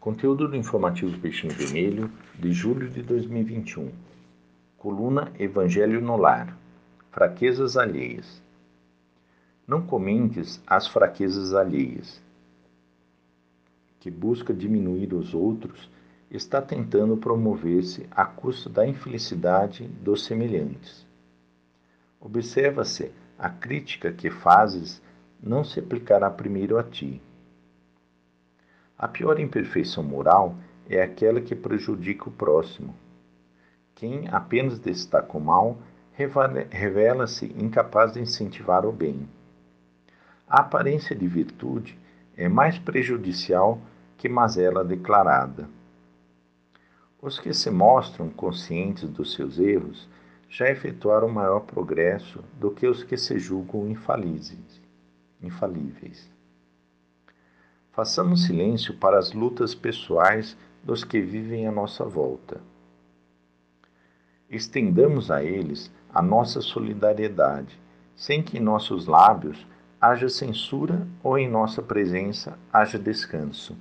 Conteúdo do informativo Peixinho Vermelho de julho de 2021. Coluna Evangelho no Lar. Fraquezas alheias. Não comentes as fraquezas alheias. Que busca diminuir os outros, está tentando promover-se à custa da infelicidade dos semelhantes. Observa-se a crítica que fazes não se aplicará primeiro a ti a pior imperfeição moral é aquela que prejudica o próximo. Quem apenas destaca o mal revela-se incapaz de incentivar o bem. A aparência de virtude é mais prejudicial que mazela declarada. Os que se mostram conscientes dos seus erros já efetuaram maior progresso do que os que se julgam infalíveis. Façamos silêncio para as lutas pessoais dos que vivem à nossa volta. Estendamos a eles a nossa solidariedade, sem que em nossos lábios haja censura ou em nossa presença haja descanso.